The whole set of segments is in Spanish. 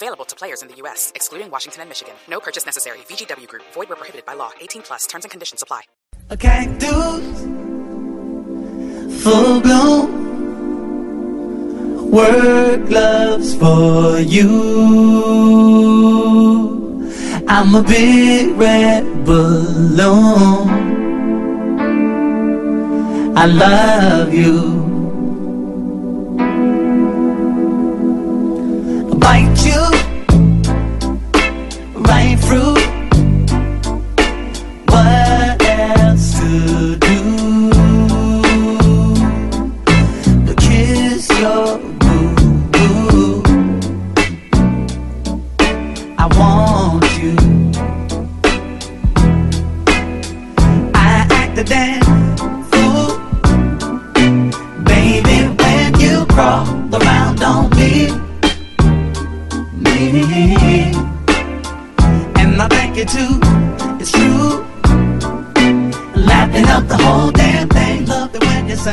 Available to players in the U.S., excluding Washington and Michigan. No purchase necessary. VGW Group. Void where prohibited by law. 18 plus. Terms and conditions apply. A cactus, full bloom. Work gloves for you. I'm a big red balloon. I love you. Bite you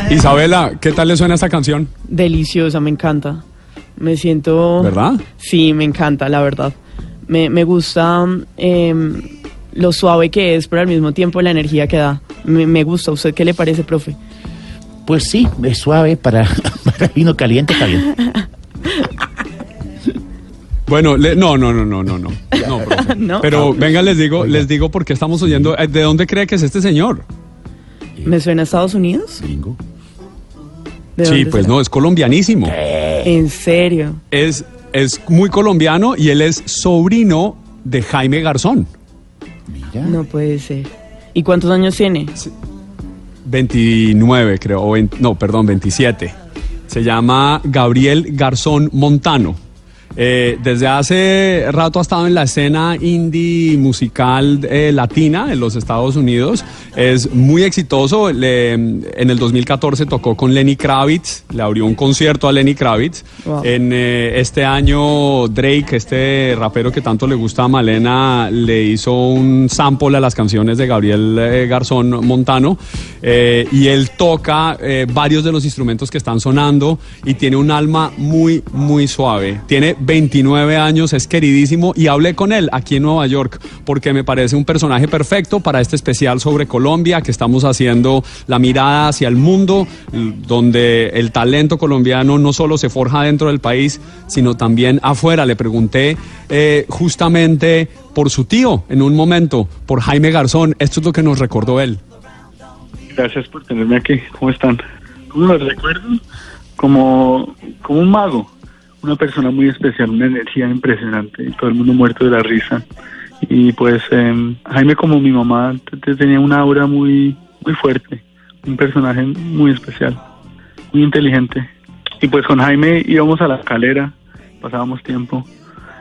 Isabela, ¿qué tal le suena esta canción? Deliciosa, me encanta. Me siento... ¿Verdad? Sí, me encanta, la verdad. Me, me gusta em, lo suave que es, pero al mismo tiempo la energía que da. Me, me gusta. ¿Usted qué le parece, profe? Pues sí, es suave para, para vino caliente, bien. Bueno, le- no, no, no, no, no, no. No, profe. ¿No? Pero Ah, venga, les digo, oiga. les digo porque estamos oyendo. eh, ¿De dónde cree que es este señor? ¿Me suena a Estados Unidos? Gringo. ¿De Sí, pues será? no, es colombianísimo. En serio. Es, es muy colombiano y él es sobrino de Jaime Garzón. Mira. No puede ser. ¿Y cuántos años tiene? 29, creo. o 20 no, perdón, 27. Se llama Gabriel Garzón Montano. Eh, desde hace rato ha estado en la escena indie musical eh, latina en los Estados Unidos. Es muy exitoso. Le- en el 2014 tocó con Lenny Kravitz, le abrió un concierto a Lenny Kravitz. Wow. En eh, este año Drake, este rapero que tanto le gusta a Malena, le hizo un sample a las canciones de Gabriel eh, Garzón Montano eh, y él toca eh, varios de los instrumentos que están sonando y tiene un alma muy, muy suave. Tiene 29 años, es queridísimo y hablé con él aquí en Nueva York porque me parece un personaje perfecto para este especial sobre Colombia que estamos haciendo la mirada hacia el mundo, donde el talento colombiano no solo se forja dentro del país, sino también afuera. Le pregunté eh, justamente por su tío en un momento, por Jaime Garzón. Esto es lo que nos recordó él. Gracias por tenerme aquí. ¿Cómo están? ¿Cómo lo recuerdo? Como, como un mago, una persona muy especial, una energía impresionante todo el mundo muerto de la risa. Y pues em, Jaime como mi mamá tenía una aura muy, muy fuerte, un personaje muy especial, muy inteligente. Y pues con Jaime íbamos a la calera, pasábamos tiempo.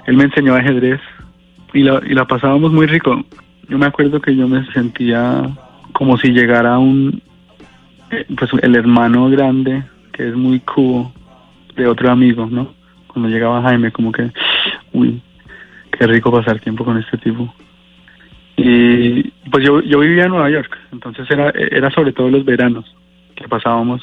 Él me enseñó ajedrez y la, y la pasábamos muy rico. Yo me acuerdo que yo me sentía como si llegara un, eh, pues el hermano grande, que es muy cubo, de otro amigo, ¿no? Cuando llegaba Jaime, como que, uy, qué rico pasar tiempo con este tipo. Y pues yo, yo vivía en Nueva York, entonces era, era sobre todo los veranos que pasábamos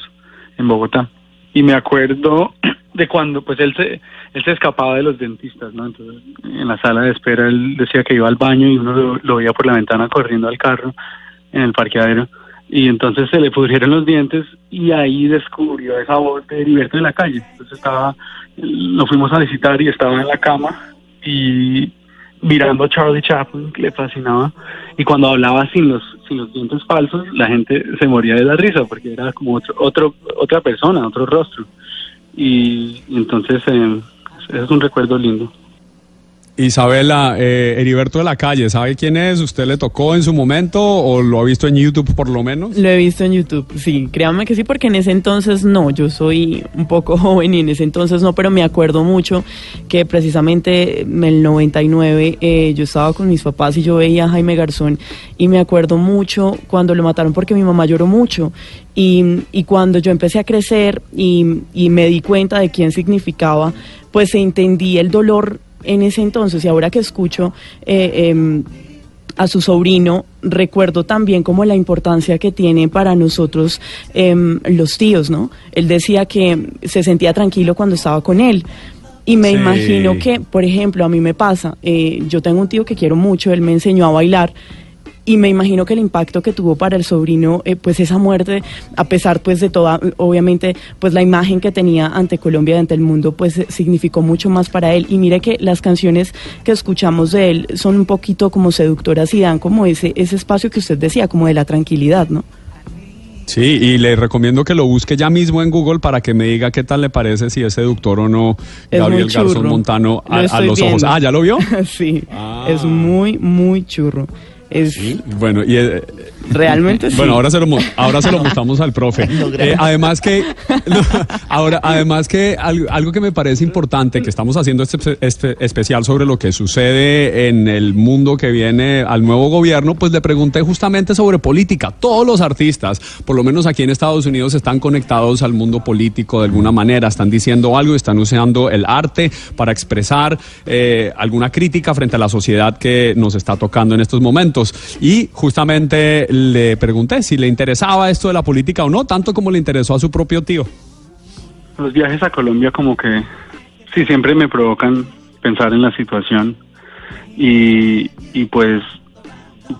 en Bogotá. Y me acuerdo de cuando pues él se, él se escapaba de los dentistas, ¿no? Entonces en la sala de espera él decía que iba al baño y uno lo, lo veía por la ventana corriendo al carro en el parqueadero. Y entonces se le pudrieron los dientes y ahí descubrió esa voz de Heriberto de la calle. Entonces estaba, lo fuimos a visitar y estaba en la cama y mirando a Charlie Chaplin, que le fascinaba, y cuando hablaba sin los sin los dientes falsos, la gente se moría de la risa porque era como otro, otro otra persona, otro rostro. Y, y entonces eh, es un recuerdo lindo. Isabela, eh, Heriberto de la Calle, ¿sabe quién es? ¿Usted le tocó en su momento o lo ha visto en YouTube por lo menos? Lo he visto en YouTube, sí, créanme que sí, porque en ese entonces no, yo soy un poco joven y en ese entonces no, pero me acuerdo mucho que precisamente en el 99 eh, yo estaba con mis papás y yo veía a Jaime Garzón y me acuerdo mucho cuando lo mataron porque mi mamá lloró mucho y, y cuando yo empecé a crecer y, y me di cuenta de quién significaba, pues entendí el dolor en ese entonces y ahora que escucho eh, em, a su sobrino, recuerdo también como la importancia que tiene para nosotros em, los tíos, ¿no? Él decía que se sentía tranquilo cuando estaba con él. Y me Sí. imagino que, por ejemplo, a mí me pasa, eh, yo tengo un tío que quiero mucho, él me enseñó a bailar y me imagino que el impacto que tuvo para el sobrino, eh, pues esa muerte, a pesar pues de toda, obviamente, pues la imagen que tenía ante Colombia, ante el mundo, pues eh, significó mucho más para él. Y mire que las canciones que escuchamos de él son un poquito como seductoras y dan como ese, ese espacio que usted decía, como de la tranquilidad, ¿no? Sí, y le recomiendo que lo busque ya mismo en Google para que me diga qué tal le parece si es seductor o no Es Gabriel Garzón. Montano a, Lo a estoy los ojos. viendo. Ah, ¿ya lo vio? sí, Ah. es muy, muy churro. Bueno, y eh, realmente sí. Bueno, ahora se lo, ahora se lo mostramos al profe. Eh, además que, no, ahora, además que algo, algo que me parece importante, que estamos haciendo este, este especial sobre lo que sucede en el mundo que viene al nuevo gobierno, pues le pregunté justamente sobre política. Todos los artistas, por lo menos aquí en Estados Unidos, están conectados al mundo político de alguna manera, están diciendo algo, están usando el arte para expresar eh, alguna crítica frente a la sociedad que nos está tocando en estos momentos. Y justamente le pregunté si le interesaba esto de la política o no, tanto como le interesó a su propio tío. Los viajes a Colombia como que sí siempre me provocan pensar en la situación y, y pues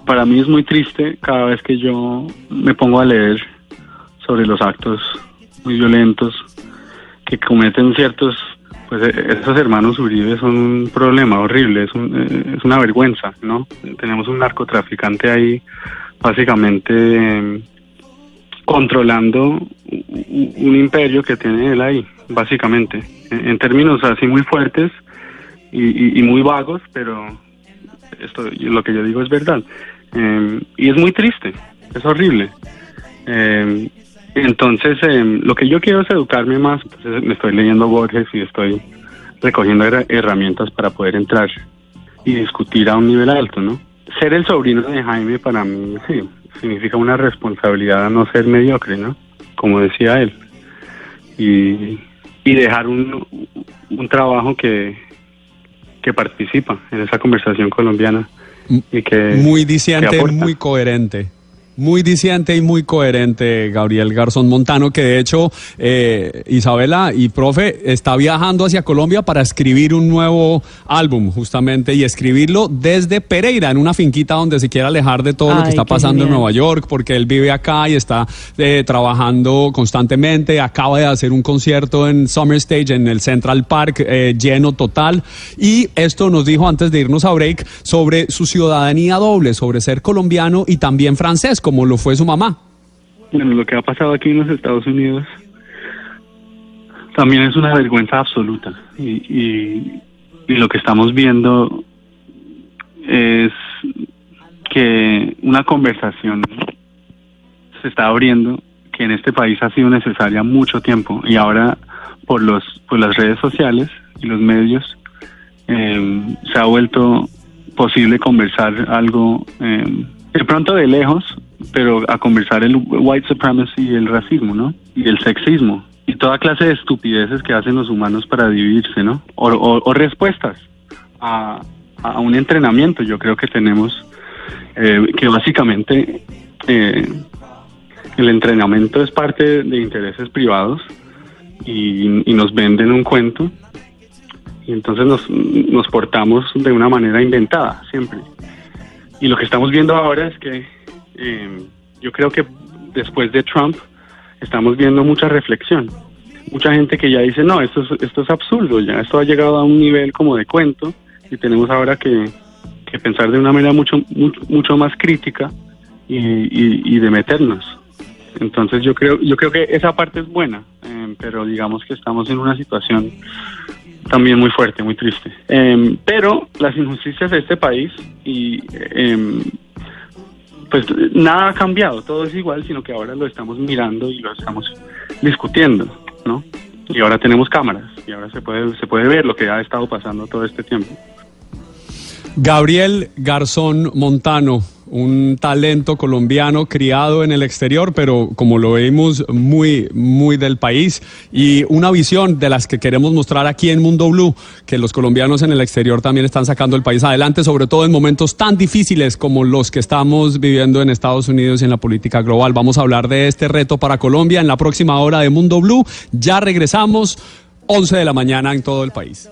para mí es muy triste cada vez que yo me pongo a leer sobre los actos muy violentos que cometen ciertos pues eh, esos hermanos Uribe son un problema horrible, es, un- eh, es una vergüenza, ¿no? Tenemos un narcotraficante ahí básicamente eh, controlando un imperio que tiene él ahí, básicamente, en, en términos así muy fuertes y, y- muy vagos, pero esto lo que yo digo es verdad. Eh, y es muy triste, es horrible. Eh, entonces, eh, lo que yo quiero es educarme más, pues, me estoy leyendo Borges y estoy recogiendo her- herramientas para poder entrar y discutir a un nivel alto, ¿no? Ser el sobrino de Jaime para mí, sí, significa una responsabilidad a no ser mediocre, ¿no? Como decía él. Y, y dejar un, un trabajo que, que participa en esa conversación colombiana y que Muy que diciente, aporta. muy coherente. Muy diciente y muy coherente, Gabriel Garzón Montano, que de hecho eh, Isabela y profe está viajando hacia Colombia para escribir un nuevo álbum, justamente, y escribirlo desde Pereira, en una finquita donde se quiere alejar de todo lo que está pasando en. Nueva York, porque él vive acá y está eh, trabajando constantemente. Acaba de hacer un concierto en Summer Stage en el Central Park, eh, lleno total. Y esto nos dijo antes de irnos a break sobre su ciudadanía doble, sobre ser colombiano y también francés, como lo fue su mamá. Bueno, lo que ha pasado aquí en los Estados Unidos también es una vergüenza absoluta. Y, y, lo que estamos viendo es que una conversación se está abriendo que en este país ha sido necesaria mucho tiempo y ahora por los por las redes sociales y los medios eh, se ha vuelto posible conversar algo eh, de pronto de lejos pero a conversar el white supremacy y el racismo no y el sexismo. Y toda clase de estupideces que hacen los humanos para dividirse no o, respuestas a, a un entrenamiento yo creo que tenemos eh, que básicamente eh, el entrenamiento es parte de intereses privados y, y nos venden un cuento y entonces nos, nos portamos de una manera inventada siempre. Y lo que estamos viendo ahora es que eh, yo creo que después de Trump estamos viendo mucha reflexión. Mucha gente que ya dice, no, esto es, esto es absurdo, ya esto ha llegado a un nivel como de cuento y tenemos ahora que, que pensar de una manera mucho, mucho, mucho más crítica y, y, y de meternos. Entonces yo creo, yo creo que esa parte es buena, eh, pero digamos que estamos en una situación también muy fuerte, muy triste. Em, pero las injusticias de este país y em, pues nada ha cambiado, todo es igual, sino que ahora lo estamos mirando y lo estamos discutiendo, ¿no? Y ahora tenemos cámaras y ahora se puede se puede ver lo que ha estado pasando todo este tiempo. Gabriel Garzón Montano, un talento colombiano criado en el exterior, pero como lo vemos muy, muy del país y una visión de las que queremos mostrar aquí en Mundo Blue, que los colombianos en el exterior también están sacando el país adelante, sobre todo en momentos tan difíciles como los que estamos viviendo en Estados Unidos y en la política global. Vamos a hablar de este reto para Colombia en la próxima hora de Mundo Blue. Ya regresamos, 11 de la mañana en todo el país.